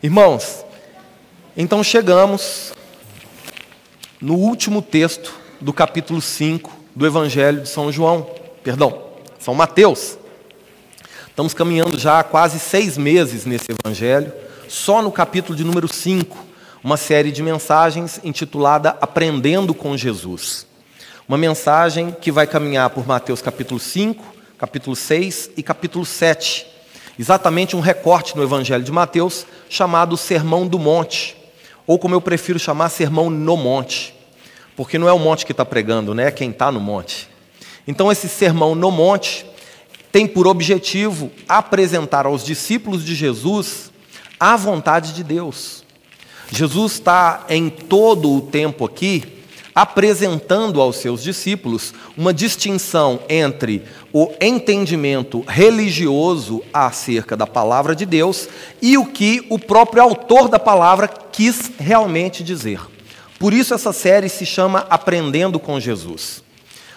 Irmãos, então chegamos no último texto do capítulo 5 do Evangelho de São João, perdão, São Mateus. Estamos caminhando já há quase seis meses nesse Evangelho, só no capítulo de número 5, uma série de mensagens intitulada Aprendendo com Jesus. Uma mensagem que vai caminhar por Mateus capítulo 5, capítulo 6 e capítulo 7 exatamente um recorte no Evangelho de Mateus chamado Sermão do Monte, ou como eu prefiro chamar, Sermão no Monte, porque não é o monte que está pregando, né? é quem está no monte. Então, esse Sermão no Monte tem por objetivo apresentar aos discípulos de Jesus a vontade de Deus. Jesus está em todo o tempo aqui apresentando aos seus discípulos uma distinção entre o entendimento religioso acerca da palavra de Deus e o que o próprio autor da palavra quis realmente dizer. Por isso, essa série se chama Aprendendo com Jesus.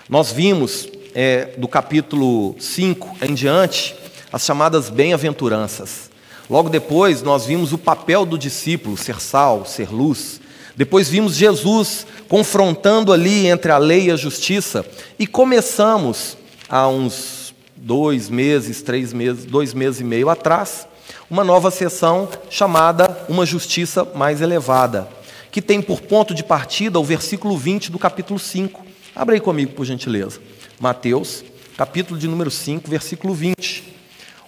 Nós vimos é, do capítulo 5 em diante as chamadas bem-aventuranças. Logo depois, nós vimos o papel do discípulo ser sal, ser luz. Depois vimos Jesus confrontando ali entre a lei e a justiça, e começamos há uns dois meses, três meses, dois meses e meio atrás, uma nova sessão chamada Uma Justiça Mais Elevada, que tem por ponto de partida o versículo 20 do capítulo 5. Abra aí comigo, por gentileza. Mateus, capítulo de número 5, versículo 20,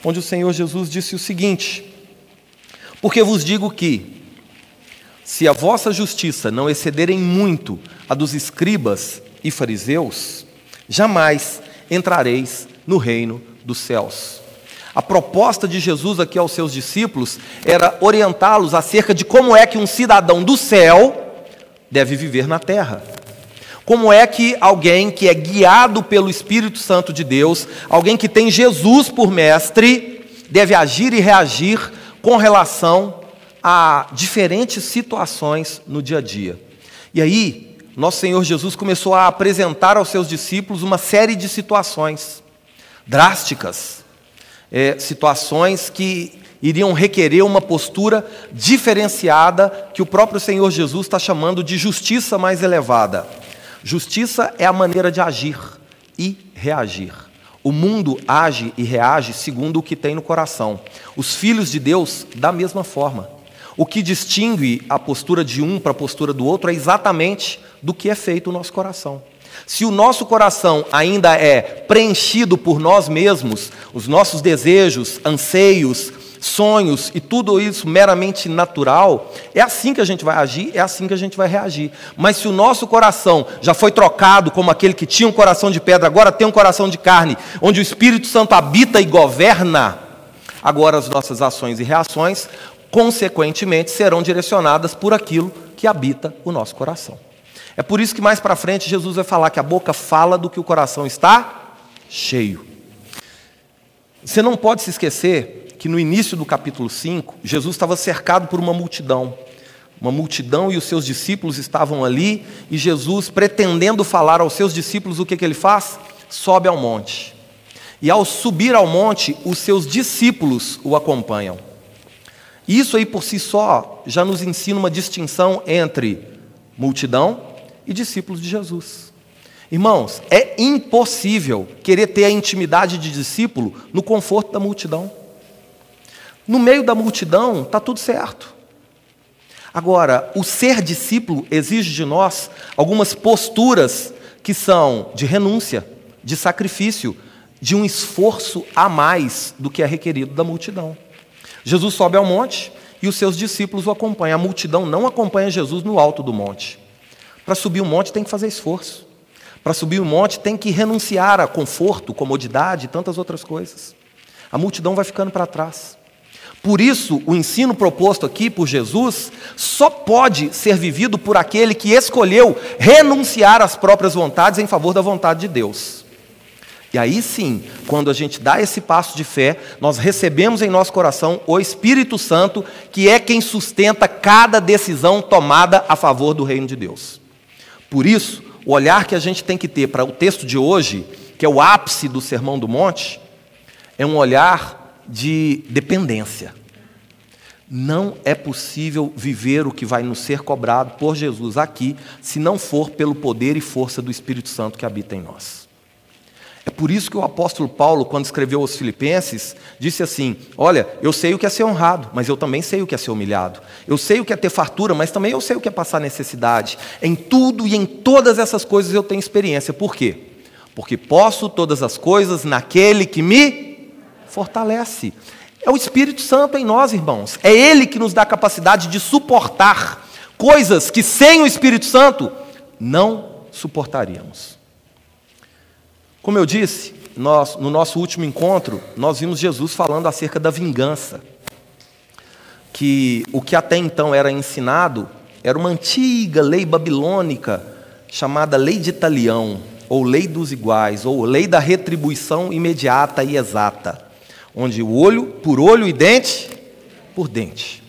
onde o Senhor Jesus disse o seguinte: Porque vos digo que, se a vossa justiça não excederem muito a dos escribas e fariseus, jamais entrareis no reino dos céus. A proposta de Jesus aqui aos seus discípulos era orientá-los acerca de como é que um cidadão do céu deve viver na terra. Como é que alguém que é guiado pelo Espírito Santo de Deus, alguém que tem Jesus por mestre, deve agir e reagir com relação a diferentes situações no dia a dia. E aí, nosso Senhor Jesus começou a apresentar aos seus discípulos uma série de situações drásticas, é, situações que iriam requerer uma postura diferenciada que o próprio Senhor Jesus está chamando de justiça mais elevada. Justiça é a maneira de agir e reagir. O mundo age e reage segundo o que tem no coração. Os filhos de Deus, da mesma forma. O que distingue a postura de um para a postura do outro é exatamente do que é feito o nosso coração. Se o nosso coração ainda é preenchido por nós mesmos, os nossos desejos, anseios, sonhos e tudo isso meramente natural, é assim que a gente vai agir, é assim que a gente vai reagir. Mas se o nosso coração já foi trocado como aquele que tinha um coração de pedra, agora tem um coração de carne, onde o Espírito Santo habita e governa, agora as nossas ações e reações consequentemente, serão direcionadas por aquilo que habita o nosso coração. É por isso que mais para frente Jesus vai falar que a boca fala do que o coração está cheio. Você não pode se esquecer que no início do capítulo 5, Jesus estava cercado por uma multidão. Uma multidão e os seus discípulos estavam ali, e Jesus, pretendendo falar aos seus discípulos, o que, que ele faz? Sobe ao monte. E ao subir ao monte, os seus discípulos o acompanham. Isso aí por si só já nos ensina uma distinção entre multidão e discípulos de Jesus. Irmãos, é impossível querer ter a intimidade de discípulo no conforto da multidão. No meio da multidão está tudo certo. Agora, o ser discípulo exige de nós algumas posturas que são de renúncia, de sacrifício, de um esforço a mais do que é requerido da multidão. Jesus sobe ao monte e os seus discípulos o acompanham. A multidão não acompanha Jesus no alto do monte. Para subir o monte tem que fazer esforço. Para subir o monte tem que renunciar a conforto, comodidade e tantas outras coisas. A multidão vai ficando para trás. Por isso, o ensino proposto aqui por Jesus só pode ser vivido por aquele que escolheu renunciar às próprias vontades em favor da vontade de Deus. E aí sim, quando a gente dá esse passo de fé, nós recebemos em nosso coração o Espírito Santo, que é quem sustenta cada decisão tomada a favor do reino de Deus. Por isso, o olhar que a gente tem que ter para o texto de hoje, que é o ápice do Sermão do Monte, é um olhar de dependência. Não é possível viver o que vai nos ser cobrado por Jesus aqui, se não for pelo poder e força do Espírito Santo que habita em nós. É por isso que o apóstolo Paulo, quando escreveu aos Filipenses, disse assim: Olha, eu sei o que é ser honrado, mas eu também sei o que é ser humilhado. Eu sei o que é ter fartura, mas também eu sei o que é passar necessidade. Em tudo e em todas essas coisas eu tenho experiência. Por quê? Porque posso todas as coisas naquele que me fortalece. É o Espírito Santo em nós, irmãos. É Ele que nos dá a capacidade de suportar coisas que sem o Espírito Santo não suportaríamos. Como eu disse, nós, no nosso último encontro, nós vimos Jesus falando acerca da vingança. Que o que até então era ensinado era uma antiga lei babilônica chamada Lei de Italião, ou Lei dos Iguais, ou Lei da Retribuição Imediata e Exata, onde o olho por olho e dente por dente.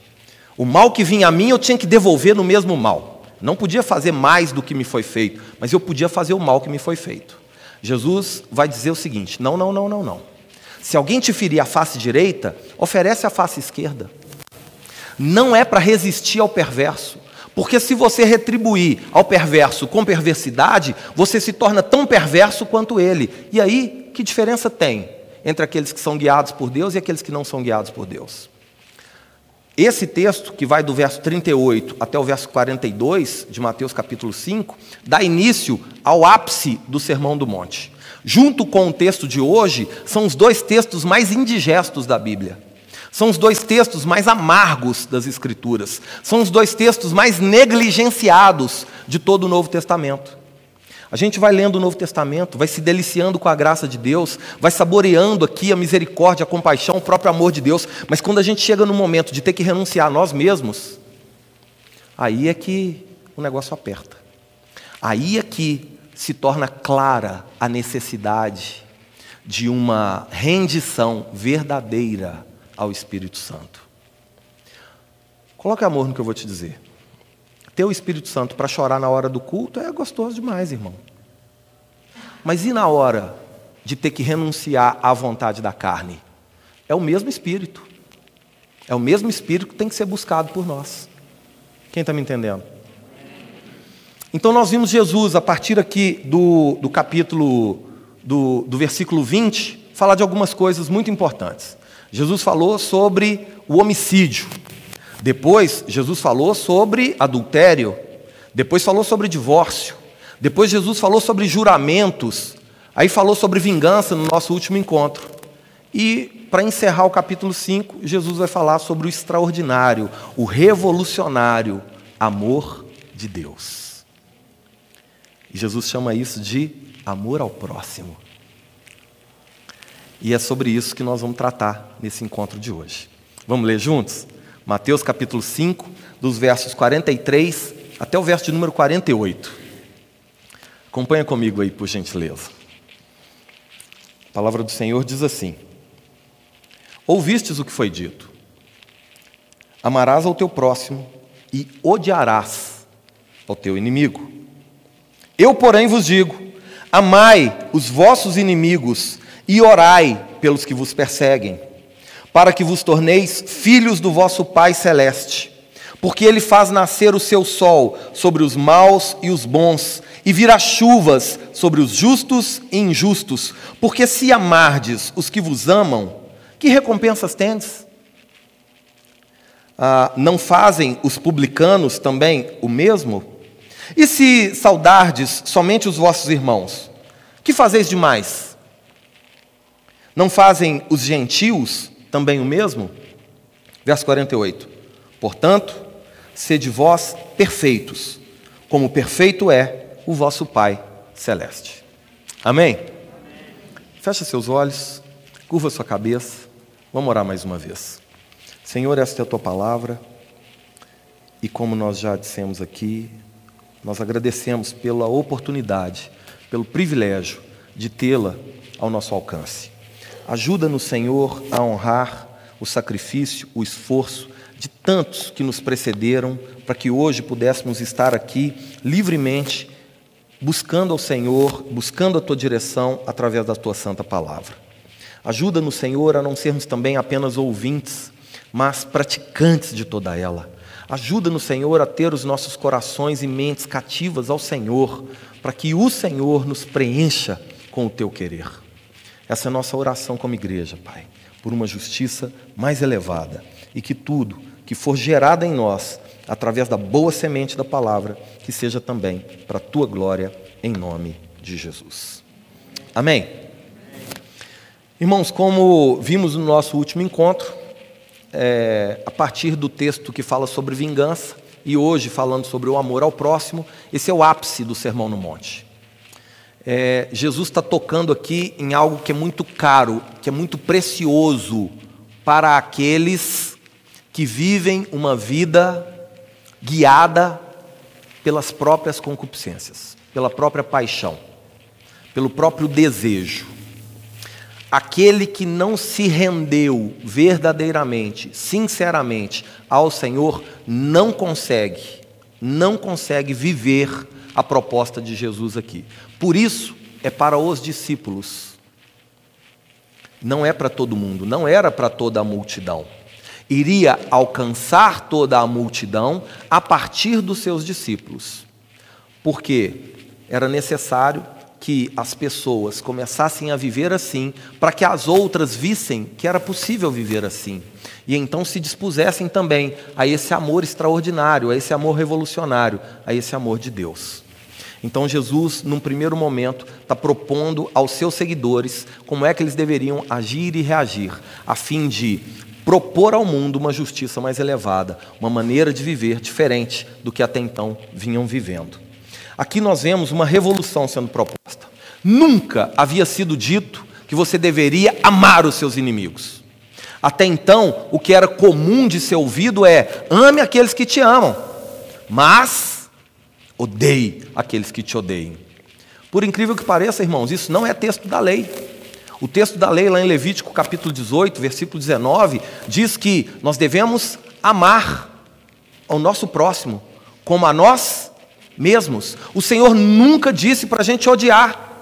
O mal que vinha a mim eu tinha que devolver no mesmo mal. Não podia fazer mais do que me foi feito, mas eu podia fazer o mal que me foi feito. Jesus vai dizer o seguinte: não, não, não, não, não. Se alguém te ferir a face direita, oferece a face esquerda. Não é para resistir ao perverso, porque se você retribuir ao perverso com perversidade, você se torna tão perverso quanto ele. E aí, que diferença tem entre aqueles que são guiados por Deus e aqueles que não são guiados por Deus? Esse texto, que vai do verso 38 até o verso 42 de Mateus capítulo 5, dá início ao ápice do Sermão do Monte. Junto com o texto de hoje, são os dois textos mais indigestos da Bíblia. São os dois textos mais amargos das Escrituras. São os dois textos mais negligenciados de todo o Novo Testamento. A gente vai lendo o Novo Testamento, vai se deliciando com a graça de Deus, vai saboreando aqui a misericórdia, a compaixão, o próprio amor de Deus, mas quando a gente chega no momento de ter que renunciar a nós mesmos, aí é que o negócio aperta. Aí é que se torna clara a necessidade de uma rendição verdadeira ao Espírito Santo. Coloque amor no que eu vou te dizer. Ter o Espírito Santo para chorar na hora do culto é gostoso demais, irmão. Mas e na hora de ter que renunciar à vontade da carne? É o mesmo Espírito. É o mesmo Espírito que tem que ser buscado por nós. Quem está me entendendo? Então nós vimos Jesus, a partir aqui do, do capítulo, do, do versículo 20, falar de algumas coisas muito importantes. Jesus falou sobre o homicídio. Depois, Jesus falou sobre adultério. Depois, falou sobre divórcio. Depois, Jesus falou sobre juramentos. Aí, falou sobre vingança no nosso último encontro. E, para encerrar o capítulo 5, Jesus vai falar sobre o extraordinário, o revolucionário amor de Deus. Jesus chama isso de amor ao próximo. E é sobre isso que nós vamos tratar nesse encontro de hoje. Vamos ler juntos? Mateus capítulo 5, dos versos 43 até o verso de número 48. Acompanha comigo aí, por gentileza. A palavra do Senhor diz assim: Ouvistes o que foi dito: Amarás ao teu próximo e odiarás ao teu inimigo. Eu, porém, vos digo: Amai os vossos inimigos e orai pelos que vos perseguem para que vos torneis filhos do vosso Pai celeste. Porque ele faz nascer o seu sol sobre os maus e os bons, e virá chuvas sobre os justos e injustos. Porque se amardes os que vos amam, que recompensas tendes? Ah, não fazem os publicanos também o mesmo? E se saudardes somente os vossos irmãos, que fazeis demais? Não fazem os gentios também o mesmo? Verso 48. Portanto, sede vós perfeitos, como perfeito é o vosso Pai celeste. Amém? Feche seus olhos, curva sua cabeça, vamos orar mais uma vez. Senhor, esta é a tua palavra, e como nós já dissemos aqui, nós agradecemos pela oportunidade, pelo privilégio de tê-la ao nosso alcance. Ajuda-nos, Senhor, a honrar o sacrifício, o esforço de tantos que nos precederam, para que hoje pudéssemos estar aqui livremente, buscando ao Senhor, buscando a tua direção através da tua santa palavra. Ajuda-nos, Senhor, a não sermos também apenas ouvintes, mas praticantes de toda ela. Ajuda-nos, Senhor, a ter os nossos corações e mentes cativas ao Senhor, para que o Senhor nos preencha com o teu querer. Essa é a nossa oração como igreja, Pai, por uma justiça mais elevada e que tudo que for gerado em nós, através da boa semente da palavra, que seja também para a tua glória, em nome de Jesus. Amém. Irmãos, como vimos no nosso último encontro, é, a partir do texto que fala sobre vingança, e hoje falando sobre o amor ao próximo, esse é o ápice do Sermão no Monte. É, Jesus está tocando aqui em algo que é muito caro, que é muito precioso para aqueles que vivem uma vida guiada pelas próprias concupiscências, pela própria paixão, pelo próprio desejo. Aquele que não se rendeu verdadeiramente, sinceramente ao Senhor, não consegue, não consegue viver a proposta de Jesus aqui. Por isso, é para os discípulos. Não é para todo mundo, não era para toda a multidão. Iria alcançar toda a multidão a partir dos seus discípulos. Porque era necessário que as pessoas começassem a viver assim, para que as outras vissem que era possível viver assim. E então se dispusessem também a esse amor extraordinário, a esse amor revolucionário, a esse amor de Deus. Então Jesus, num primeiro momento, está propondo aos seus seguidores como é que eles deveriam agir e reagir, a fim de propor ao mundo uma justiça mais elevada, uma maneira de viver diferente do que até então vinham vivendo. Aqui nós vemos uma revolução sendo proposta. Nunca havia sido dito que você deveria amar os seus inimigos. Até então, o que era comum de ser ouvido é: ame aqueles que te amam, mas Odeie aqueles que te odeiem. Por incrível que pareça, irmãos, isso não é texto da lei. O texto da lei, lá em Levítico capítulo 18, versículo 19, diz que nós devemos amar ao nosso próximo como a nós mesmos. O Senhor nunca disse para a gente odiar.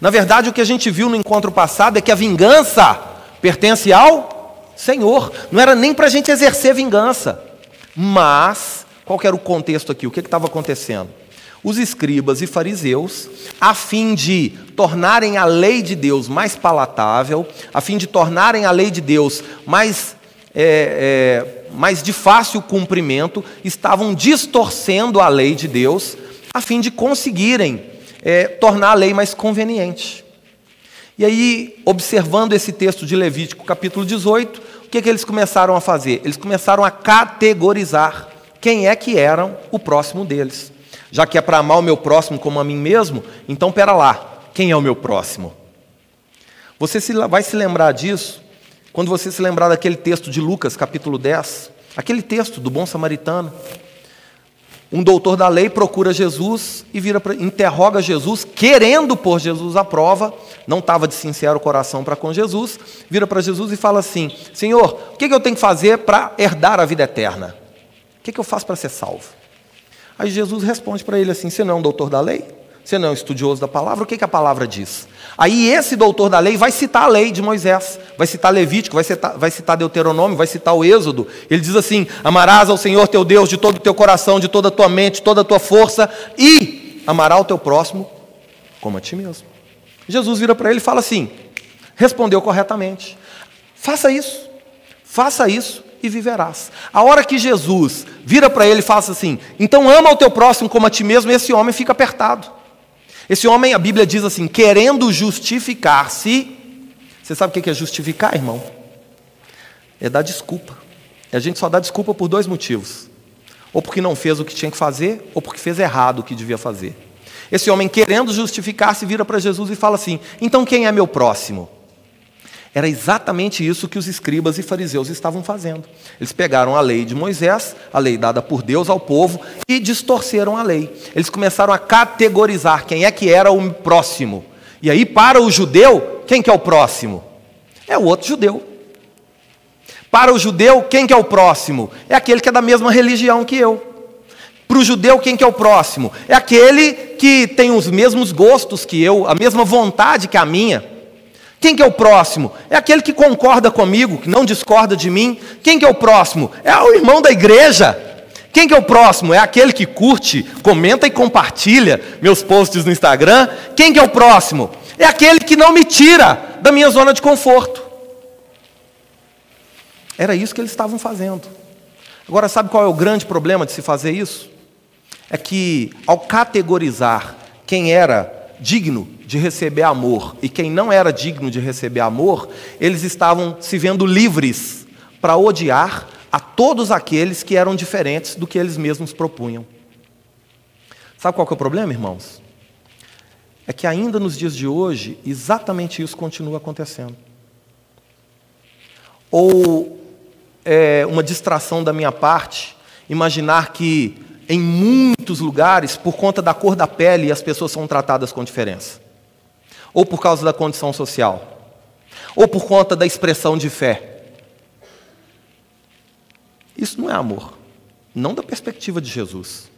Na verdade, o que a gente viu no encontro passado é que a vingança pertence ao Senhor. Não era nem para a gente exercer vingança. Mas, qual era o contexto aqui? O que estava acontecendo? Os escribas e fariseus, a fim de tornarem a lei de Deus mais palatável, a fim de tornarem a lei de Deus mais, é, é, mais de fácil cumprimento, estavam distorcendo a lei de Deus, a fim de conseguirem é, tornar a lei mais conveniente. E aí, observando esse texto de Levítico, capítulo 18, o que, é que eles começaram a fazer? Eles começaram a categorizar quem é que eram o próximo deles. Já que é para amar o meu próximo como a mim mesmo, então pera lá, quem é o meu próximo? Você vai se lembrar disso quando você se lembrar daquele texto de Lucas, capítulo 10, aquele texto do bom samaritano. Um doutor da lei procura Jesus e vira pra, interroga Jesus, querendo pôr Jesus à prova, não estava de sincero coração para com Jesus, vira para Jesus e fala assim: Senhor, o que, que eu tenho que fazer para herdar a vida eterna? O que, que eu faço para ser salvo? Aí Jesus responde para ele assim: Você não é um doutor da lei? Você não é um estudioso da palavra? O que, que a palavra diz? Aí esse doutor da lei vai citar a lei de Moisés, vai citar Levítico, vai citar, vai citar Deuteronômio, vai citar o Êxodo. Ele diz assim: Amarás ao Senhor teu Deus de todo o teu coração, de toda a tua mente, de toda a tua força, e amará o teu próximo como a ti mesmo. Jesus vira para ele e fala assim: Respondeu corretamente. Faça isso, faça isso e viverás. A hora que Jesus vira para ele e fala assim: então ama o teu próximo como a ti mesmo, esse homem fica apertado. Esse homem, a Bíblia diz assim, querendo justificar-se. Você sabe o que é justificar, irmão? É dar desculpa. E a gente só dá desculpa por dois motivos: ou porque não fez o que tinha que fazer, ou porque fez errado o que devia fazer. Esse homem, querendo justificar-se, vira para Jesus e fala assim: então quem é meu próximo? Era exatamente isso que os escribas e fariseus estavam fazendo. Eles pegaram a lei de Moisés, a lei dada por Deus ao povo, e distorceram a lei. Eles começaram a categorizar quem é que era o próximo. E aí, para o judeu, quem que é o próximo? É o outro judeu. Para o judeu, quem que é o próximo? É aquele que é da mesma religião que eu. Para o judeu, quem que é o próximo? É aquele que tem os mesmos gostos que eu, a mesma vontade que a minha Quem que é o próximo? É aquele que concorda comigo, que não discorda de mim. Quem que é o próximo? É o irmão da igreja. Quem que é o próximo? É aquele que curte, comenta e compartilha meus posts no Instagram. Quem que é o próximo? É aquele que não me tira da minha zona de conforto. Era isso que eles estavam fazendo. Agora, sabe qual é o grande problema de se fazer isso? É que, ao categorizar quem era digno de receber amor e quem não era digno de receber amor, eles estavam se vendo livres para odiar a todos aqueles que eram diferentes do que eles mesmos propunham. Sabe qual é o problema, irmãos? É que ainda nos dias de hoje, exatamente isso continua acontecendo. Ou é uma distração da minha parte imaginar que em muitos lugares, por conta da cor da pele, as pessoas são tratadas com diferença. Ou por causa da condição social. Ou por conta da expressão de fé. Isso não é amor. Não da perspectiva de Jesus.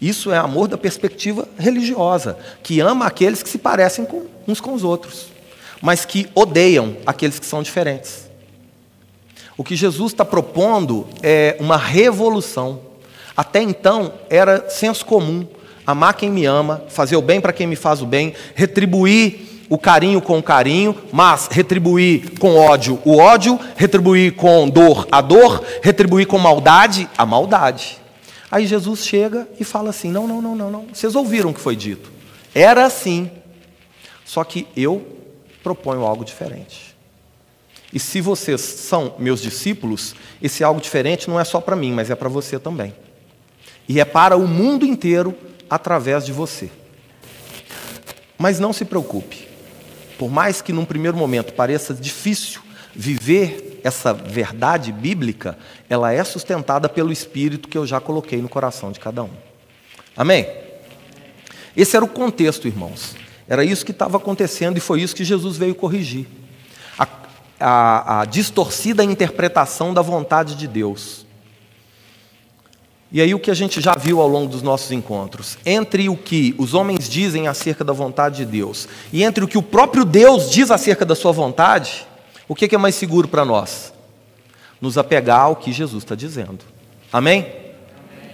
Isso é amor da perspectiva religiosa, que ama aqueles que se parecem com uns com os outros, mas que odeiam aqueles que são diferentes. O que Jesus está propondo é uma revolução. Até então era senso comum amar quem me ama, fazer o bem para quem me faz o bem, retribuir o carinho com carinho, mas retribuir com ódio o ódio, retribuir com dor a dor, retribuir com maldade a maldade. Aí Jesus chega e fala assim: não, não, não, não, não. Vocês ouviram o que foi dito. Era assim. Só que eu proponho algo diferente. E se vocês são meus discípulos, esse algo diferente não é só para mim, mas é para você também. E é para o mundo inteiro através de você. Mas não se preocupe. Por mais que num primeiro momento pareça difícil viver essa verdade bíblica, ela é sustentada pelo Espírito que eu já coloquei no coração de cada um. Amém? Esse era o contexto, irmãos. Era isso que estava acontecendo e foi isso que Jesus veio corrigir. A, a, a distorcida interpretação da vontade de Deus. E aí o que a gente já viu ao longo dos nossos encontros, entre o que os homens dizem acerca da vontade de Deus e entre o que o próprio Deus diz acerca da sua vontade, o que é mais seguro para nós? Nos apegar ao que Jesus está dizendo. Amém? Amém?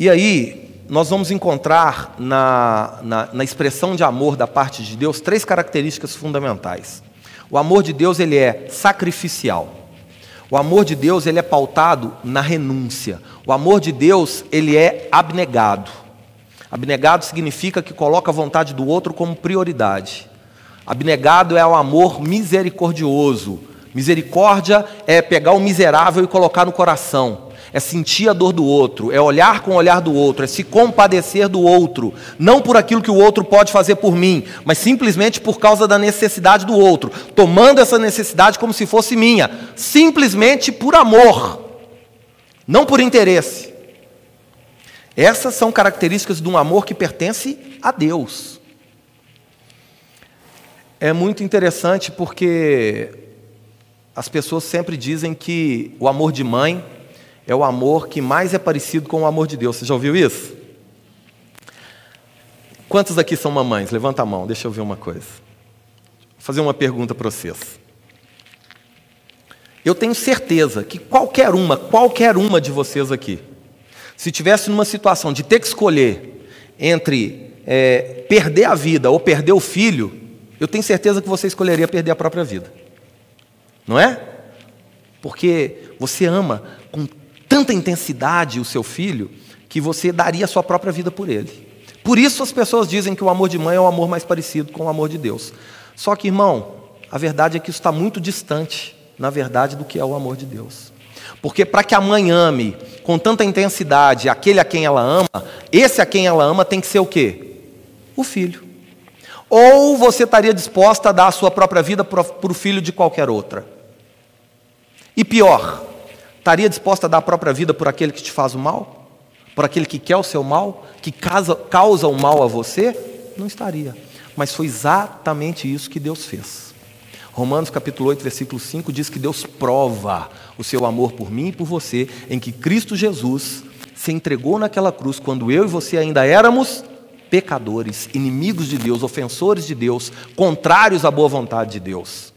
E aí, nós vamos encontrar na, na, na, expressão de amor da parte de Deus três características fundamentais. O amor de Deus ele é sacrificial. O amor de Deus ele é pautado na renúncia. O amor de Deus ele é abnegado. Abnegado significa que coloca a vontade do outro como prioridade. Abnegado é o amor misericordioso. Misericórdia é pegar o miserável e colocar no coração é sentir a dor do outro, é olhar com o olhar do outro, é se compadecer do outro, não por aquilo que o outro pode fazer por mim, mas simplesmente por causa da necessidade do outro, tomando essa necessidade como se fosse minha, simplesmente por amor, não por interesse. Essas são características de um amor que pertence a Deus. É muito interessante porque as pessoas sempre dizem que o amor de mãe é o amor que mais é parecido com o amor de Deus. Você já ouviu isso? Quantos aqui são mamães? Levanta a mão, deixa eu ver uma coisa. Vou fazer uma pergunta para vocês. Eu tenho certeza que qualquer uma, qualquer uma de vocês aqui, se tivesse numa situação de ter que escolher entre é, perder a vida ou perder o filho, eu tenho certeza que você escolheria perder a própria vida. Não é? Porque você ama com tanta intensidade o seu filho que você daria a sua própria vida por ele. Por isso as pessoas dizem que o amor de mãe é o amor mais parecido com o amor de Deus. Só que, irmão, a verdade é que isso está muito distante, na verdade, do que é o amor de Deus. Porque para que a mãe ame com tanta intensidade aquele a quem ela ama, esse a quem ela ama tem que ser o quê? O filho. Ou você estaria disposta a dar a sua própria vida para o filho de qualquer outra? E pior, Estaria disposta a dar a própria vida por aquele que te faz o mal? Por aquele que quer o seu mal? Que causa, causa o mal a você? Não estaria. Mas foi exatamente isso que Deus fez. Romanos capítulo 8, versículo 5 diz que Deus prova o seu amor por mim e por você, em que Cristo Jesus se entregou naquela cruz quando eu e você ainda éramos pecadores, inimigos de Deus, ofensores de Deus, contrários à boa vontade de Deus.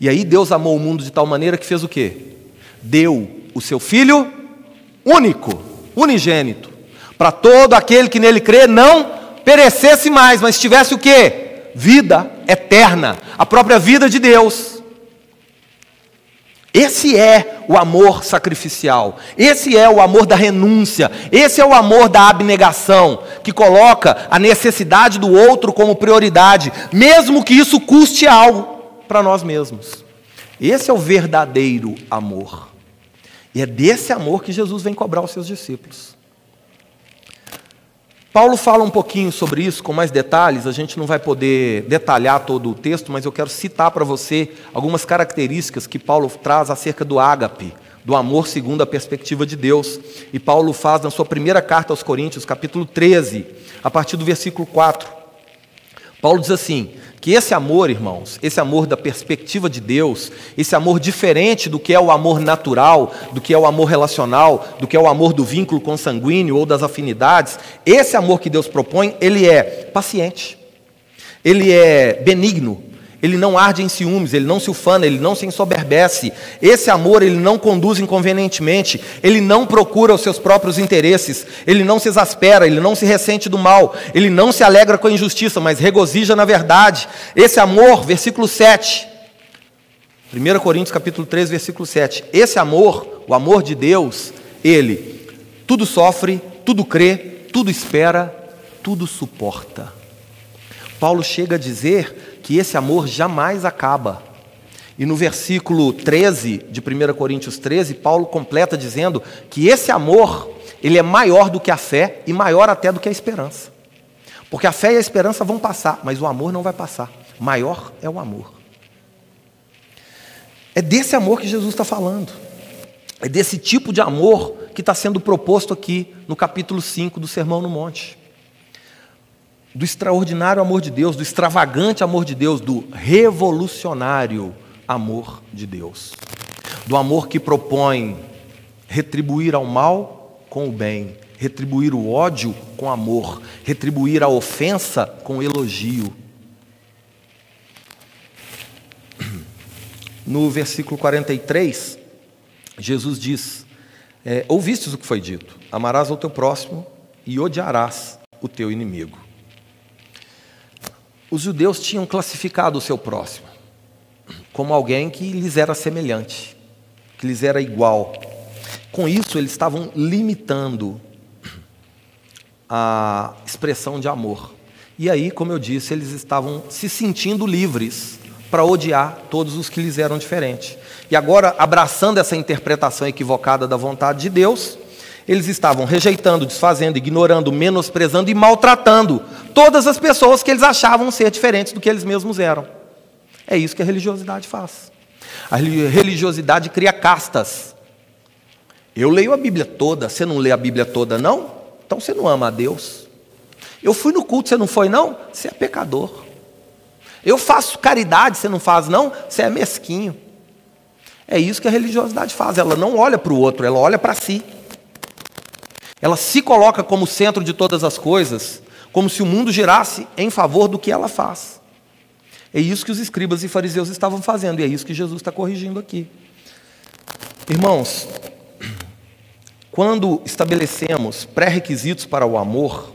E aí Deus amou o mundo de tal maneira que fez o quê? Deu o seu filho único, unigênito, para todo aquele que nele crê não perecesse mais, mas tivesse o quê? Vida eterna, a própria vida de Deus. Esse é o amor sacrificial, esse é o amor da renúncia, esse é o amor da abnegação, que coloca a necessidade do outro como prioridade, mesmo que isso custe algo para nós mesmos. Esse é o verdadeiro amor. E é desse amor que Jesus vem cobrar os seus discípulos. Paulo fala um pouquinho sobre isso com mais detalhes, a gente não vai poder detalhar todo o texto, mas eu quero citar para você algumas características que Paulo traz acerca do ágape, do amor segundo a perspectiva de Deus. E Paulo faz na sua primeira carta aos Coríntios, capítulo 13, a partir do versículo 4. Paulo diz assim: que esse amor, irmãos, esse amor da perspectiva de Deus, esse amor diferente do que é o amor natural, do que é o amor relacional, do que é o amor do vínculo consanguíneo ou das afinidades, esse amor que Deus propõe, ele é paciente, ele é benigno, ele não arde em ciúmes, ele não se ufana, ele não se ensoberbece. Esse amor ele não conduz inconvenientemente, ele não procura os seus próprios interesses, ele não se exaspera, ele não se ressente do mal, ele não se alegra com a injustiça, mas regozija na verdade. Esse amor, versículo 7. 1 Coríntios capítulo 3, versículo 7. Esse amor, o amor de Deus, ele tudo sofre, tudo crê, tudo espera, tudo suporta. Paulo chega a dizer que esse amor jamais acaba. E no versículo 13 de 1 Coríntios 13, Paulo completa dizendo que esse amor, ele é maior do que a fé e maior até do que a esperança. Porque a fé e a esperança vão passar, mas o amor não vai passar. Maior é o amor. É desse amor que Jesus está falando. É desse tipo de amor que está sendo proposto aqui no capítulo 5 do Sermão no Monte do extraordinário amor de Deus, do extravagante amor de Deus, do revolucionário amor de Deus. Do amor que propõe retribuir ao mal com o bem, retribuir o ódio com amor, retribuir a ofensa com elogio. No versículo 43, Jesus diz: é, Ouvistes o que foi dito: amarás ao teu próximo e odiarás o teu inimigo os judeus tinham classificado o seu próximo como alguém que lhes era semelhante, que lhes era igual. Com isso, eles estavam limitando a expressão de amor. E aí, como eu disse, eles estavam se sentindo livres para odiar todos os que lhes eram diferentes. E agora, abraçando essa interpretação equivocada da vontade de Deus, eles estavam rejeitando, desfazendo, ignorando, menosprezando e maltratando todas as pessoas que eles achavam ser diferentes do que eles mesmos eram. É isso que a religiosidade faz. A religiosidade cria castas. Eu leio a Bíblia toda, você não lê a Bíblia toda, não? Então você não ama a Deus. Eu fui no culto, você não foi, não? Você é pecador. Eu faço caridade, você não faz, não? Você é mesquinho. É isso que a religiosidade faz. Ela não olha para o outro, ela olha para si. Ela se coloca como centro de todas as coisas, como se o mundo girasse em favor do que ela faz. É isso que os escribas e fariseus estavam fazendo, e é isso que Jesus está corrigindo aqui. Irmãos, quando estabelecemos pré-requisitos para o amor,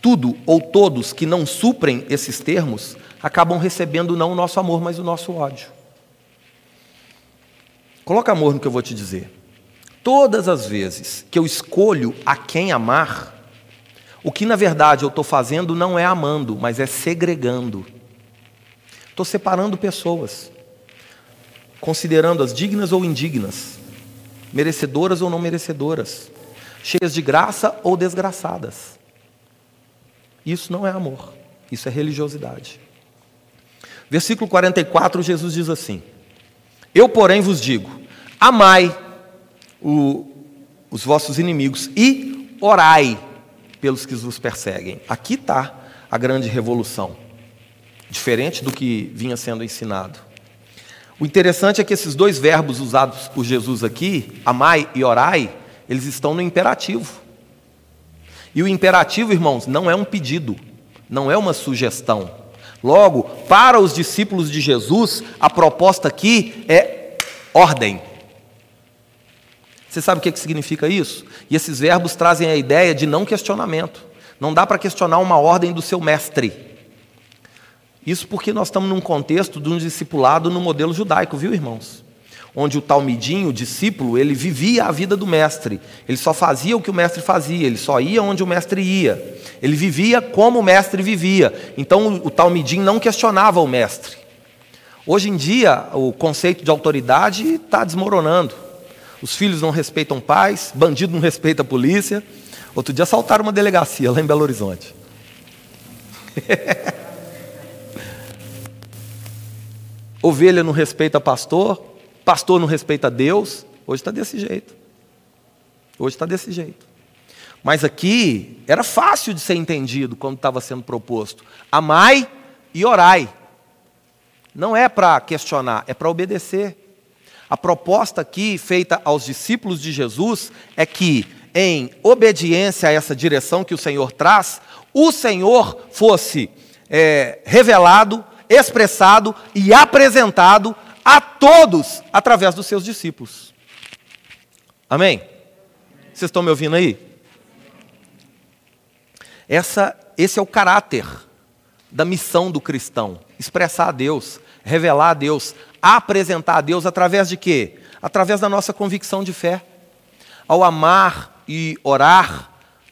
tudo ou todos que não suprem esses termos acabam recebendo não o nosso amor, mas o nosso ódio. Coloca amor no que eu vou te dizer. Todas as vezes que eu escolho a quem amar, o que na verdade eu estou fazendo não é amando, mas é segregando. Estou separando pessoas, considerando-as dignas ou indignas, merecedoras ou não merecedoras, cheias de graça ou desgraçadas. Isso não é amor, isso é religiosidade. Versículo 44, Jesus diz assim: Eu, porém, vos digo: amai o, os vossos inimigos e orai pelos que vos perseguem. Aqui está a grande revolução, diferente do que vinha sendo ensinado. O interessante é que esses dois verbos usados por Jesus aqui, amai e orai, eles estão no imperativo. E o imperativo, irmãos, não é um pedido, não é uma sugestão. Logo, para os discípulos de Jesus, a proposta aqui é ordem. Você sabe o que significa isso? E esses verbos trazem a ideia de não questionamento. Não dá para questionar uma ordem do seu mestre. Isso porque nós estamos num contexto de um discipulado no modelo judaico, viu, irmãos? Onde o talmidinho, o discípulo, ele vivia a vida do mestre. Ele só fazia o que o mestre fazia, ele só ia onde o mestre ia. Ele vivia como o mestre vivia. Então o talmidinho não questionava o mestre. Hoje em dia, o conceito de autoridade está desmoronando. Os filhos não respeitam pais, bandido não respeita a polícia. Outro dia assaltaram uma delegacia lá em Belo Horizonte. Ovelha não respeita pastor, pastor não respeita Deus. Hoje está desse jeito. Hoje está desse jeito. Mas aqui era fácil de ser entendido quando estava sendo proposto. Amai e orai. Não é para questionar, é para obedecer. A proposta aqui, feita aos discípulos de Jesus, é que, em obediência a essa direção que o Senhor traz, o Senhor fosse é, revelado, expressado e apresentado a todos através dos seus discípulos. Amém? Vocês estão me ouvindo aí? Essa, esse é o caráter da missão do cristão: expressar a Deus, revelar a Deus, apresentar a Deus através de quê? Através da nossa convicção de fé. Ao amar e orar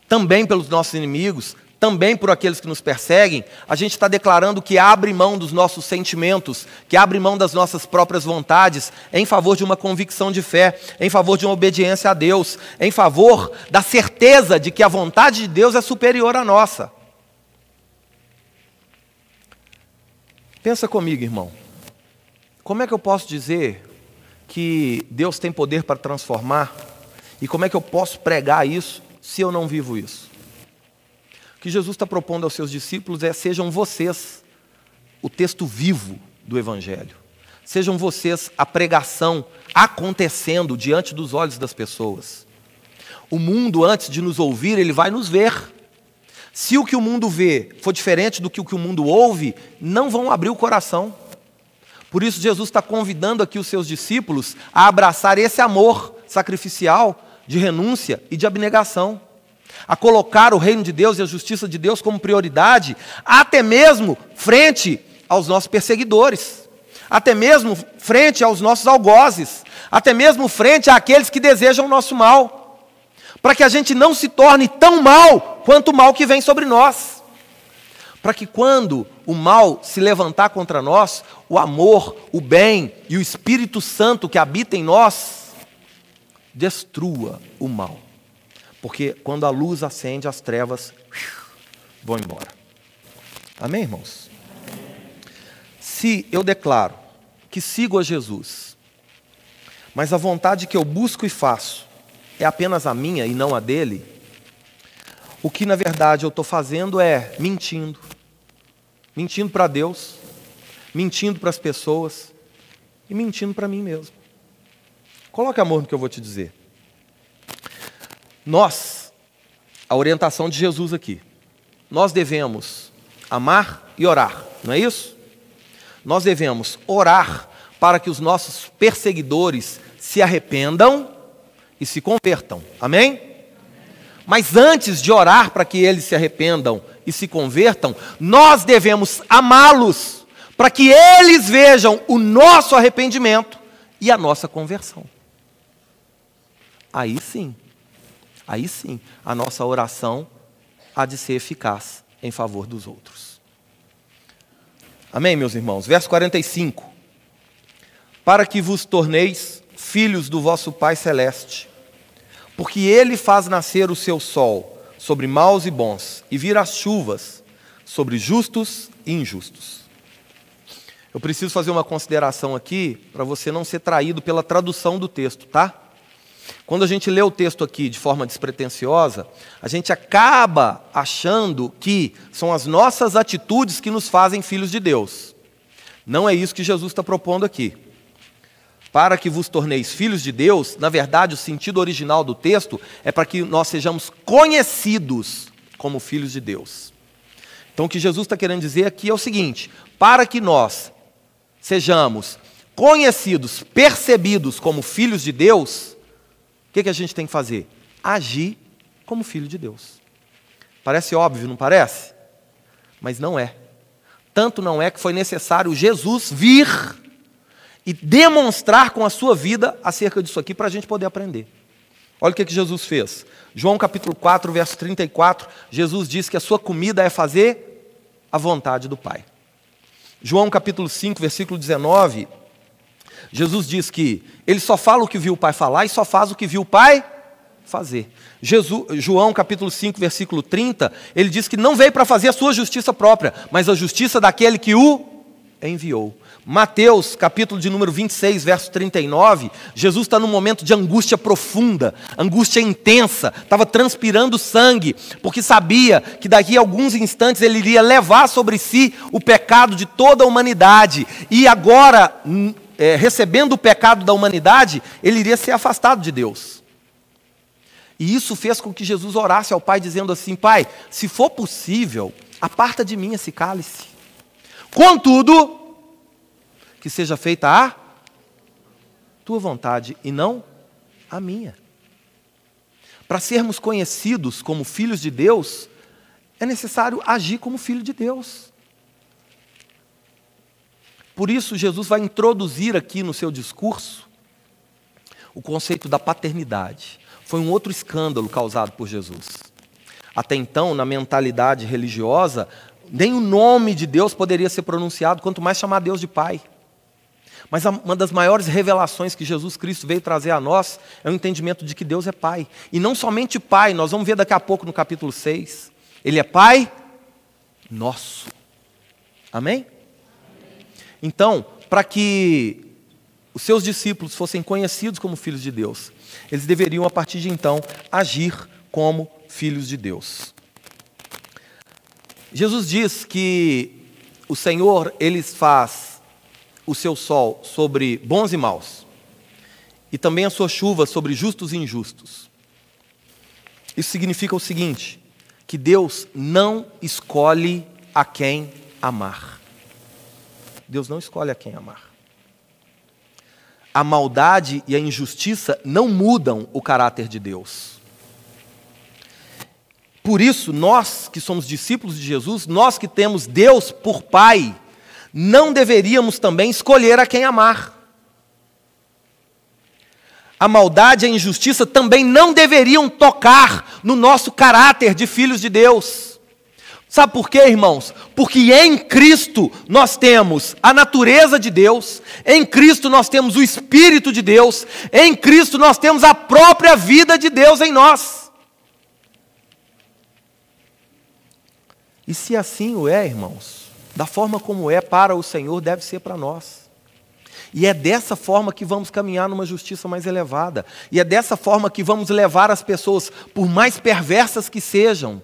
também pelos nossos inimigos, também por aqueles que nos perseguem, a gente está declarando que abre mão dos nossos sentimentos, que abre mão das nossas próprias vontades, em favor de uma convicção de fé, em favor de uma obediência a Deus, em favor da certeza de que a vontade de Deus é superior à nossa. Pensa comigo, irmão. Como é que eu posso dizer que Deus tem poder para transformar? E como é que eu posso pregar isso se eu não vivo isso? O que Jesus está propondo aos seus discípulos é: sejam vocês o texto vivo do Evangelho. Sejam vocês a pregação acontecendo diante dos olhos das pessoas. O mundo, antes de nos ouvir, ele vai nos ver. Se o que o mundo vê for diferente do que o que o mundo ouve, não vão abrir o coração. Por isso, Jesus está convidando aqui os seus discípulos a abraçar esse amor sacrificial de renúncia e de abnegação, a colocar o reino de Deus e a justiça de Deus como prioridade, até mesmo frente aos nossos perseguidores, até mesmo frente aos nossos algozes, até mesmo frente àqueles que desejam o nosso mal, para que a gente não se torne tão mal quanto o mal que vem sobre nós para que quando o mal se levantar contra nós, o amor, o bem e o Espírito Santo que habita em nós destrua o mal. Porque quando a luz acende, as trevas vão embora. Amém, irmãos? Se eu declaro que sigo a Jesus, mas a vontade que eu busco e faço é apenas a minha e não a dele, o que na verdade eu estou fazendo é mentindo. Mentindo para Deus, mentindo para as pessoas e mentindo para mim mesmo. Coloque amor no que eu vou te dizer. Nós, a orientação de Jesus aqui, nós devemos amar e orar, não é isso? Nós devemos orar para que os nossos perseguidores se arrependam e se convertam. Amém? Mas antes de orar para que eles se arrependam e se convertam, nós devemos amá-los para que eles vejam o nosso arrependimento e a nossa conversão. Aí sim, aí sim, a nossa oração há de ser eficaz em favor dos outros. Amém, meus irmãos? Verso 45. Para que vos torneis filhos do vosso Pai Celeste porque ele faz nascer o seu sol sobre maus e bons, e vira as chuvas sobre justos e injustos. Eu preciso fazer uma consideração aqui para você não ser traído pela tradução do texto, tá? Quando a gente lê o texto aqui de forma despretensiosa, a gente acaba achando que são as nossas atitudes que nos fazem filhos de Deus. Não é isso que Jesus está propondo aqui. Para que vos torneis filhos de Deus, na verdade, o sentido original do texto é para que nós sejamos conhecidos como filhos de Deus. Então, o que Jesus está querendo dizer aqui é o seguinte: para que nós sejamos conhecidos, percebidos como filhos de Deus, o que, que a gente tem que fazer? Agir como filho de Deus. Parece óbvio, não parece? Mas não é. Tanto não é que foi necessário Jesus vir e demonstrar com a sua vida acerca disso aqui para a gente poder aprender. Olha o que, que Jesus fez. João capítulo 4, verso 34, Jesus diz que a sua comida é fazer a vontade do Pai. João capítulo 5, versículo 19, Jesus diz que ele só fala o que viu o Pai falar e só faz o que viu o Pai fazer. Jesus, João capítulo 5, versículo 30, ele diz que não veio para fazer a sua justiça própria, mas a justiça daquele que o enviou. Mateus, capítulo de número 26, verso 39, Jesus está num momento de angústia profunda, angústia intensa, estava transpirando sangue, porque sabia que daqui a alguns instantes ele iria levar sobre si o pecado de toda a humanidade, e agora é, recebendo o pecado da humanidade, ele iria ser afastado de Deus. E isso fez com que Jesus orasse ao Pai, dizendo assim: Pai, se for possível, aparta de mim esse cálice. Contudo, que seja feita a tua vontade e não a minha. Para sermos conhecidos como filhos de Deus, é necessário agir como filho de Deus. Por isso, Jesus vai introduzir aqui no seu discurso o conceito da paternidade. Foi um outro escândalo causado por Jesus. Até então, na mentalidade religiosa, nem o nome de Deus poderia ser pronunciado, quanto mais chamar Deus de Pai. Mas uma das maiores revelações que Jesus Cristo veio trazer a nós é o entendimento de que Deus é Pai. E não somente Pai, nós vamos ver daqui a pouco no capítulo 6. Ele é Pai nosso. Amém? Então, para que os seus discípulos fossem conhecidos como filhos de Deus, eles deveriam, a partir de então, agir como filhos de Deus. Jesus diz que o Senhor, ele faz o seu sol sobre bons e maus, e também a sua chuva sobre justos e injustos. Isso significa o seguinte: que Deus não escolhe a quem amar. Deus não escolhe a quem amar. A maldade e a injustiça não mudam o caráter de Deus. Por isso, nós que somos discípulos de Jesus, nós que temos Deus por Pai, não deveríamos também escolher a quem amar. A maldade e a injustiça também não deveriam tocar no nosso caráter de filhos de Deus. Sabe por quê, irmãos? Porque em Cristo nós temos a natureza de Deus, em Cristo nós temos o Espírito de Deus, em Cristo nós temos a própria vida de Deus em nós. E se assim o é, irmãos, da forma como é para o Senhor, deve ser para nós. E é dessa forma que vamos caminhar numa justiça mais elevada. E é dessa forma que vamos levar as pessoas, por mais perversas que sejam,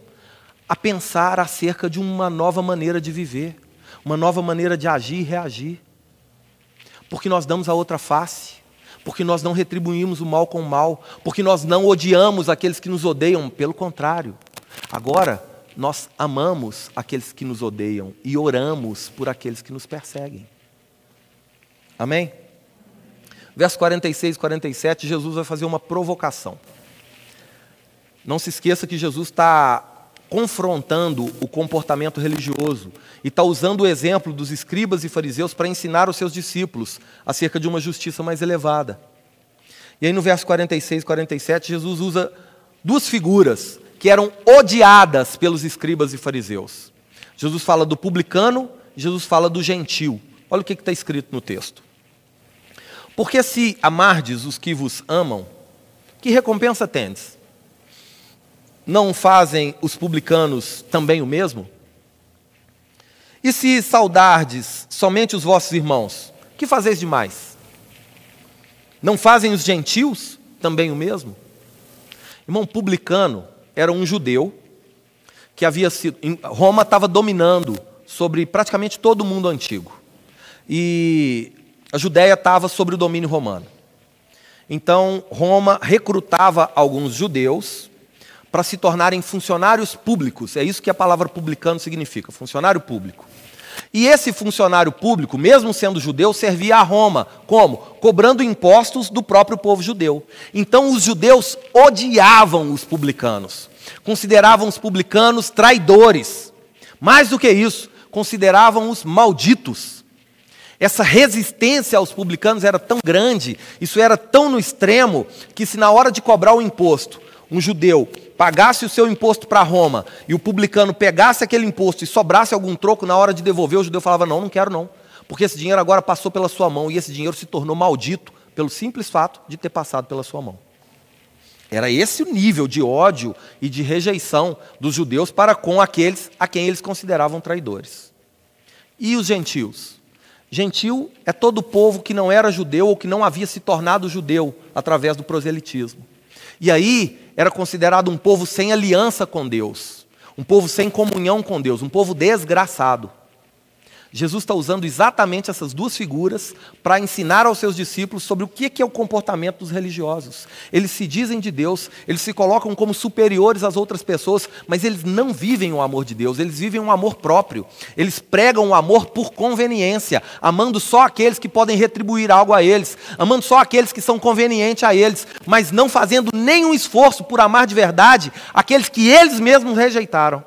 a pensar acerca de uma nova maneira de viver, uma nova maneira de agir e reagir. Porque nós damos a outra face, porque nós não retribuímos o mal com o mal, porque nós não odiamos aqueles que nos odeiam, pelo contrário. Agora, nós amamos aqueles que nos odeiam e oramos por aqueles que nos perseguem. Amém? Verso 46 e 47, Jesus vai fazer uma provocação. Não se esqueça que Jesus está confrontando o comportamento religioso e está usando o exemplo dos escribas e fariseus para ensinar os seus discípulos acerca de uma justiça mais elevada. E aí no verso 46 e 47, Jesus usa duas figuras que eram odiadas pelos escribas e fariseus. Jesus fala do publicano, Jesus fala do gentil. Olha o que está escrito no texto. Porque se amardes os que vos amam, que recompensa tendes? não fazem os publicanos também o mesmo? E se saudardes somente os vossos irmãos, que fazeis demais? Não fazem os gentios também o mesmo? Irmão, publicano era um judeu que havia sido. Roma estava dominando sobre praticamente todo o mundo antigo. E A Judéia estava sob o domínio romano. Então, Roma recrutava alguns judeus para se tornarem funcionários públicos. É isso que a palavra publicano significa, funcionário público. E esse funcionário público, mesmo sendo judeu, servia a Roma. Como? Cobrando impostos do próprio povo judeu. Então os judeus odiavam os publicanos. Consideravam os publicanos traidores. Mais do que isso, consideravam-os malditos. Essa resistência aos publicanos era tão grande, isso era tão no extremo, que se na hora de cobrar o imposto, um judeu pagasse o seu imposto para Roma e o publicano pegasse aquele imposto e sobrasse algum troco na hora de devolver, o judeu falava: Não, não quero não, porque esse dinheiro agora passou pela sua mão e esse dinheiro se tornou maldito pelo simples fato de ter passado pela sua mão. Era esse o nível de ódio e de rejeição dos judeus para com aqueles a quem eles consideravam traidores. E os gentios? Gentil é todo povo que não era judeu ou que não havia se tornado judeu através do proselitismo. E aí era considerado um povo sem aliança com Deus, um povo sem comunhão com Deus, um povo desgraçado. Jesus está usando exatamente essas duas figuras para ensinar aos seus discípulos sobre o que é o comportamento dos religiosos. Eles se dizem de Deus, eles se colocam como superiores às outras pessoas, mas eles não vivem o amor de Deus, eles vivem um amor próprio. Eles pregam o amor por conveniência, amando só aqueles que podem retribuir algo a eles, amando só aqueles que são convenientes a eles, mas não fazendo nenhum esforço por amar de verdade aqueles que eles mesmos rejeitaram.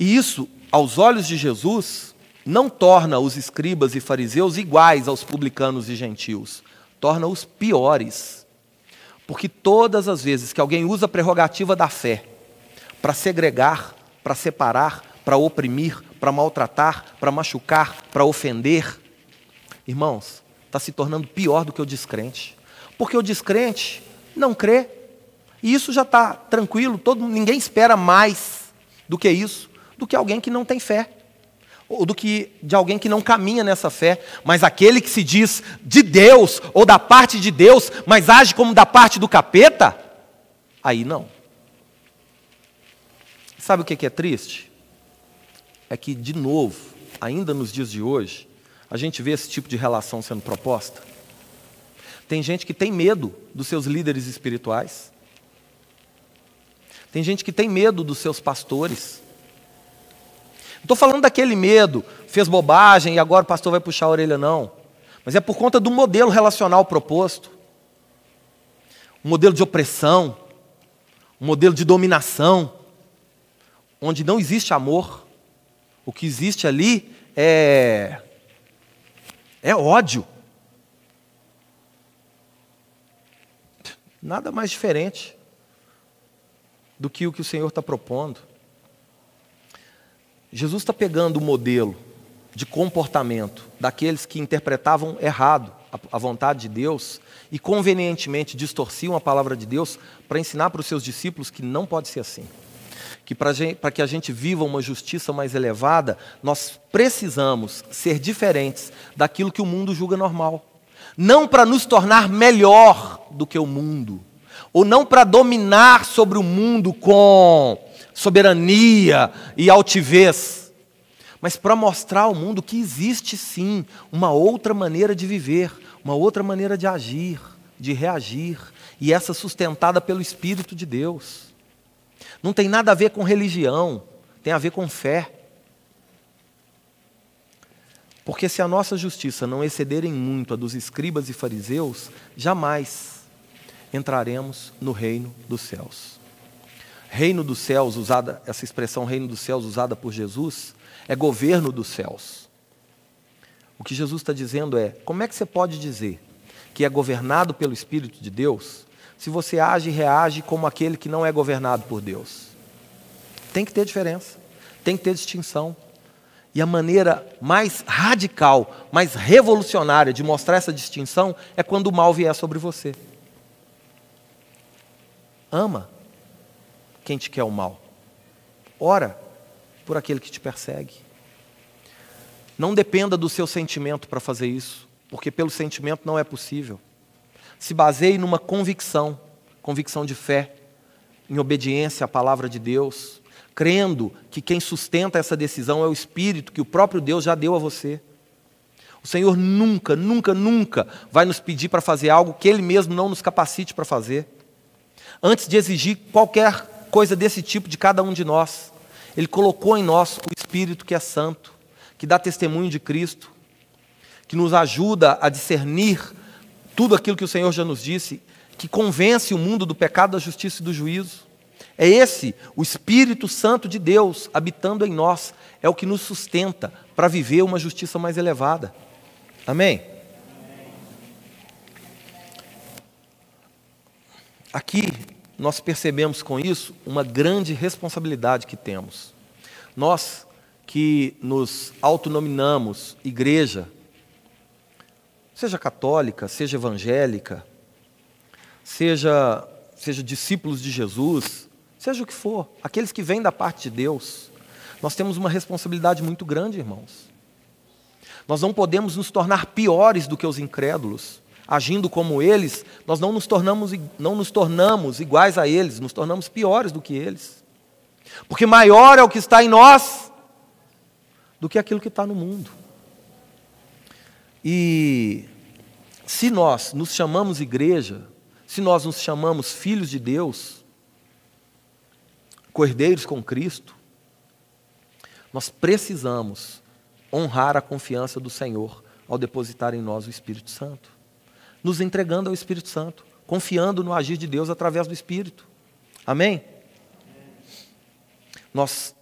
E isso aos olhos de Jesus, não torna os escribas e fariseus iguais aos publicanos e gentios, torna-os piores. Porque todas as vezes que alguém usa a prerrogativa da fé para segregar, para separar, para oprimir, para maltratar, para machucar, para ofender, irmãos, está se tornando pior do que o descrente. Porque o descrente não crê. E isso já está tranquilo, todo, ninguém espera mais do que isso do que alguém que não tem fé, ou do que de alguém que não caminha nessa fé, mas aquele que se diz de Deus ou da parte de Deus, mas age como da parte do capeta, aí não. Sabe o que é triste? É que, de novo, ainda nos dias de hoje, a gente vê esse tipo de relação sendo proposta. Tem gente que tem medo dos seus líderes espirituais. Tem gente que tem medo dos seus pastores estou falando daquele medo, fez bobagem e agora o pastor vai puxar a orelha, não. Mas é por conta do modelo relacional proposto um modelo de opressão, um modelo de dominação, onde não existe amor. O que existe ali é, é ódio. Nada mais diferente do que o que o Senhor está propondo. Jesus está pegando o modelo de comportamento daqueles que interpretavam errado a vontade de Deus e convenientemente distorciam a palavra de Deus para ensinar para os seus discípulos que não pode ser assim. Que para que a gente viva uma justiça mais elevada, nós precisamos ser diferentes daquilo que o mundo julga normal. Não para nos tornar melhor do que o mundo, ou não para dominar sobre o mundo com soberania e altivez, mas para mostrar ao mundo que existe sim uma outra maneira de viver, uma outra maneira de agir, de reagir, e essa sustentada pelo Espírito de Deus. Não tem nada a ver com religião, tem a ver com fé. Porque se a nossa justiça não exceder em muito a dos escribas e fariseus, jamais entraremos no reino dos céus reino dos céus, usada, essa expressão reino dos céus usada por Jesus, é governo dos céus. O que Jesus está dizendo é: como é que você pode dizer que é governado pelo Espírito de Deus se você age e reage como aquele que não é governado por Deus? Tem que ter diferença, tem que ter distinção. E a maneira mais radical, mais revolucionária de mostrar essa distinção é quando o mal vier sobre você. Ama quem te quer o mal. Ora por aquele que te persegue. Não dependa do seu sentimento para fazer isso, porque pelo sentimento não é possível. Se baseie numa convicção, convicção de fé, em obediência à palavra de Deus, crendo que quem sustenta essa decisão é o Espírito que o próprio Deus já deu a você. O Senhor nunca, nunca, nunca vai nos pedir para fazer algo que Ele mesmo não nos capacite para fazer. Antes de exigir qualquer coisa desse tipo de cada um de nós, Ele colocou em nós o Espírito que é santo, que dá testemunho de Cristo, que nos ajuda a discernir tudo aquilo que o Senhor já nos disse, que convence o mundo do pecado, da justiça e do juízo. É esse, o Espírito Santo de Deus habitando em nós, é o que nos sustenta para viver uma justiça mais elevada. Amém? Aqui nós percebemos com isso uma grande responsabilidade que temos. Nós que nos autonominamos igreja, seja católica, seja evangélica, seja, seja discípulos de Jesus, seja o que for, aqueles que vêm da parte de Deus, nós temos uma responsabilidade muito grande, irmãos. Nós não podemos nos tornar piores do que os incrédulos. Agindo como eles, nós não nos tornamos, não nos tornamos iguais a eles, nos tornamos piores do que eles. Porque maior é o que está em nós do que aquilo que está no mundo. E se nós nos chamamos igreja, se nós nos chamamos filhos de Deus, cordeiros com Cristo, nós precisamos honrar a confiança do Senhor ao depositar em nós o Espírito Santo, nos entregando ao Espírito Santo, confiando no agir de Deus através do Espírito. Amém? Nós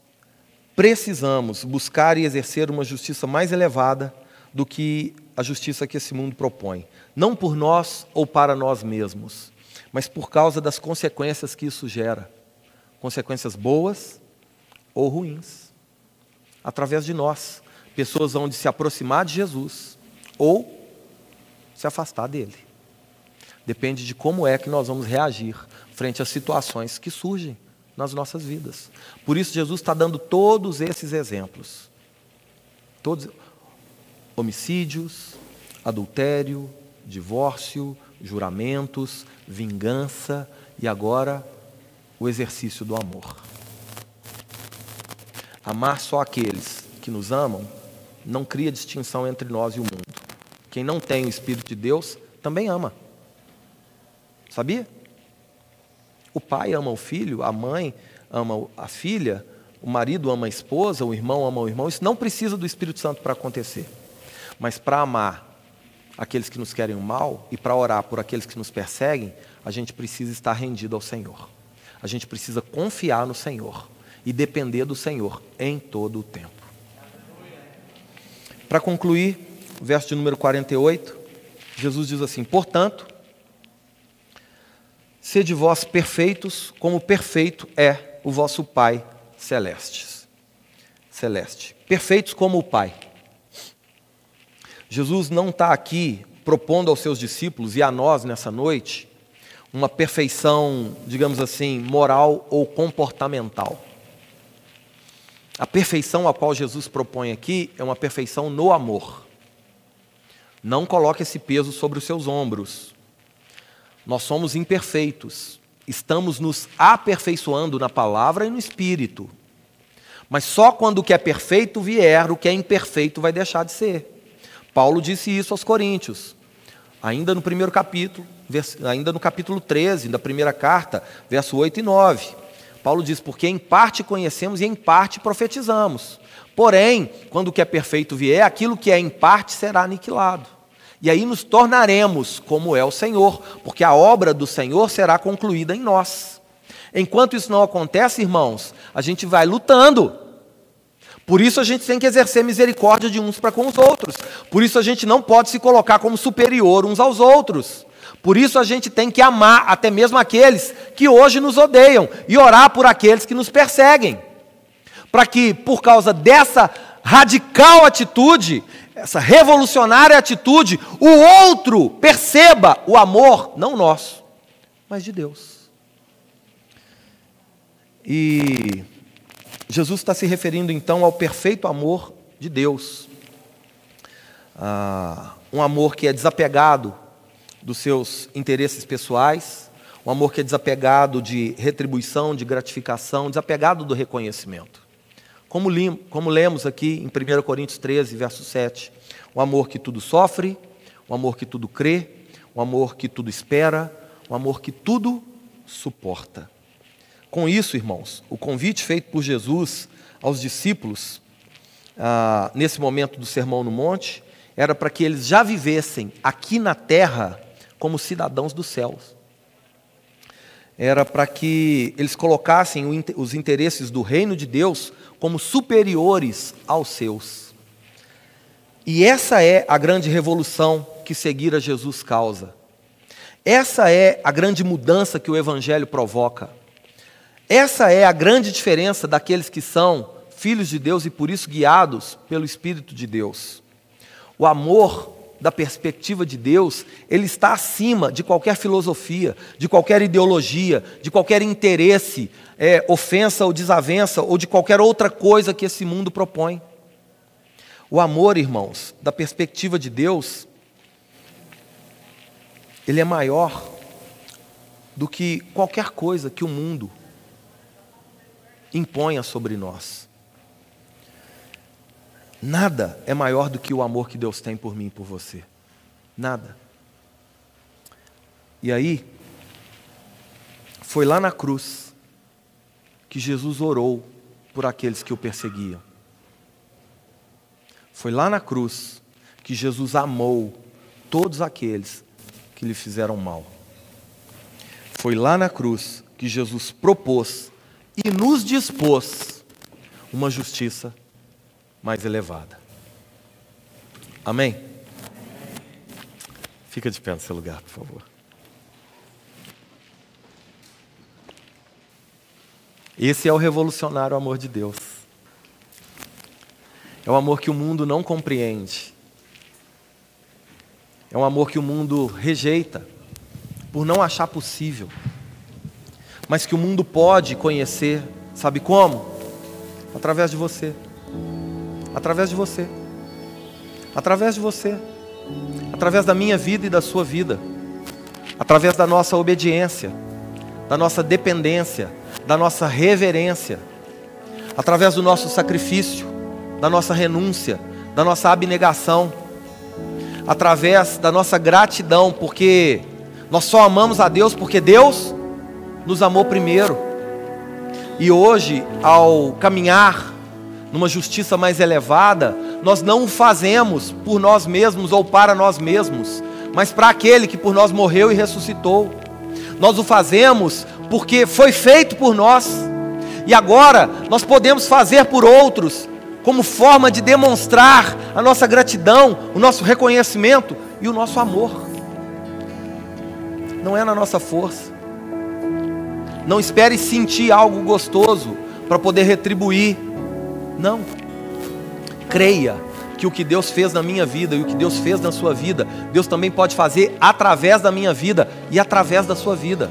precisamos buscar e exercer uma justiça mais elevada do que a justiça que esse mundo propõe, não por nós ou para nós mesmos, mas por causa das consequências que isso gera consequências boas ou ruins através de nós. Pessoas vão se aproximar de Jesus ou se afastar dele. Depende de como é que nós vamos reagir frente às situações que surgem nas nossas vidas. Por isso, Jesus está dando todos esses exemplos. Todos homicídios, adultério, divórcio, juramentos, vingança e agora o exercício do amor. Amar só aqueles que nos amam não cria distinção entre nós e o mundo. Quem não tem o Espírito de Deus também ama. Sabia? O pai ama o filho, a mãe ama a filha, o marido ama a esposa, o irmão ama o irmão. Isso não precisa do Espírito Santo para acontecer. Mas para amar aqueles que nos querem o mal e para orar por aqueles que nos perseguem, a gente precisa estar rendido ao Senhor. A gente precisa confiar no Senhor e depender do Senhor em todo o tempo. Para concluir, verso de número 48, Jesus diz assim: Portanto, sede vós perfeitos, como perfeito é o vosso Pai celeste. Celeste. Perfeitos como o Pai. Jesus não está aqui propondo aos seus discípulos e a nós nessa noite uma perfeição, digamos assim, moral ou comportamental. A perfeição a qual Jesus propõe aqui é uma perfeição no amor. Não coloque esse peso sobre os seus ombros. Nós somos imperfeitos, estamos nos aperfeiçoando na palavra e no espírito. Mas só quando o que é perfeito vier, o que é imperfeito vai deixar de ser. Paulo disse isso aos Coríntios, ainda no primeiro capítulo, ainda no capítulo 13 da primeira carta, verso 8 e 9. Paulo diz: Porque em parte conhecemos e em parte profetizamos. Porém, quando o que é perfeito vier, aquilo que é em parte será aniquilado. E aí nos tornaremos como é o Senhor, porque a obra do Senhor será concluída em nós. Enquanto isso não acontece, irmãos, a gente vai lutando. Por isso a gente tem que exercer misericórdia de uns para com os outros. Por isso a gente não pode se colocar como superior uns aos outros. Por isso a gente tem que amar até mesmo aqueles que hoje nos odeiam e orar por aqueles que nos perseguem. Para que, por causa dessa radical atitude, essa revolucionária atitude, o outro perceba o amor, não nosso, mas de Deus. E Jesus está se referindo então ao perfeito amor de Deus. Ah, um amor que é desapegado dos seus interesses pessoais, um amor que é desapegado de retribuição, de gratificação, desapegado do reconhecimento. Como, como lemos aqui em 1 Coríntios 13, verso 7, O amor que tudo sofre, o amor que tudo crê, o amor que tudo espera, o amor que tudo suporta. Com isso, irmãos, o convite feito por Jesus aos discípulos, ah, nesse momento do Sermão no Monte, era para que eles já vivessem aqui na terra como cidadãos dos céus. Era para que eles colocassem os interesses do reino de Deus como superiores aos seus. E essa é a grande revolução que seguir a Jesus causa. Essa é a grande mudança que o Evangelho provoca. Essa é a grande diferença daqueles que são filhos de Deus e por isso guiados pelo Espírito de Deus. O amor da perspectiva de Deus, ele está acima de qualquer filosofia, de qualquer ideologia, de qualquer interesse, é, ofensa ou desavença, ou de qualquer outra coisa que esse mundo propõe. O amor, irmãos, da perspectiva de Deus, ele é maior do que qualquer coisa que o mundo imponha sobre nós. Nada é maior do que o amor que Deus tem por mim e por você. Nada. E aí, foi lá na cruz que Jesus orou por aqueles que o perseguiam. Foi lá na cruz que Jesus amou todos aqueles que lhe fizeram mal. Foi lá na cruz que Jesus propôs e nos dispôs uma justiça mais elevada. Amém? Fica de pé no seu lugar, por favor. Esse é o revolucionário amor de Deus. É o amor que o mundo não compreende. É um amor que o mundo rejeita por não achar possível mas que o mundo pode conhecer, sabe como? Através de você. Através de você. Através de você. Através da minha vida e da sua vida. Através da nossa obediência, da nossa dependência, da nossa reverência. Através do nosso sacrifício, da nossa renúncia, da nossa abnegação. Através da nossa gratidão, porque nós só amamos a Deus porque Deus nos amou primeiro. E hoje, ao caminhar numa justiça mais elevada, nós não o fazemos por nós mesmos ou para nós mesmos, mas para aquele que por nós morreu e ressuscitou. Nós o fazemos porque foi feito por nós. E agora nós podemos fazer por outros, como forma de demonstrar a nossa gratidão, o nosso reconhecimento e o nosso amor. Não é na nossa força, não espere sentir algo gostoso para poder retribuir. Não. Creia que o que Deus fez na minha vida e o que Deus fez na sua vida, Deus também pode fazer através da minha vida e através da sua vida.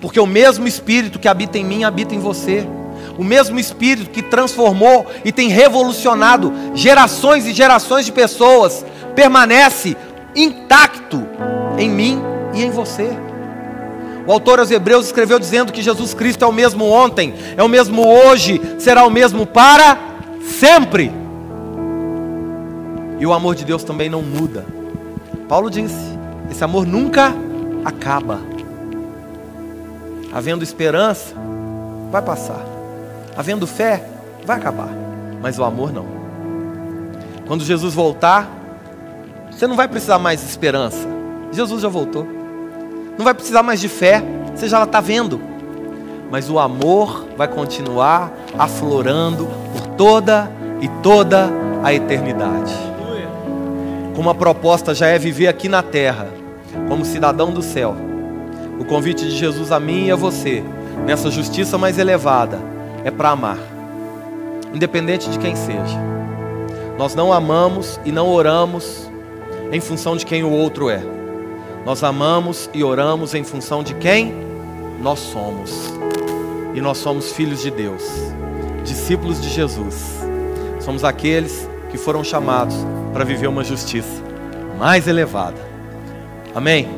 Porque o mesmo Espírito que habita em mim habita em você. O mesmo Espírito que transformou e tem revolucionado gerações e gerações de pessoas permanece intacto em mim e em você. O autor aos Hebreus escreveu dizendo que Jesus Cristo é o mesmo ontem, é o mesmo hoje, será o mesmo para sempre. E o amor de Deus também não muda. Paulo disse: esse amor nunca acaba. Havendo esperança, vai passar. Havendo fé, vai acabar. Mas o amor não. Quando Jesus voltar, você não vai precisar mais de esperança. Jesus já voltou. Não vai precisar mais de fé, você já está vendo. Mas o amor vai continuar aflorando por toda e toda a eternidade. Como a proposta já é viver aqui na terra, como cidadão do céu. O convite de Jesus a mim e a você, nessa justiça mais elevada, é para amar, independente de quem seja. Nós não amamos e não oramos em função de quem o outro é. Nós amamos e oramos em função de quem nós somos. E nós somos filhos de Deus, discípulos de Jesus. Somos aqueles que foram chamados para viver uma justiça mais elevada. Amém?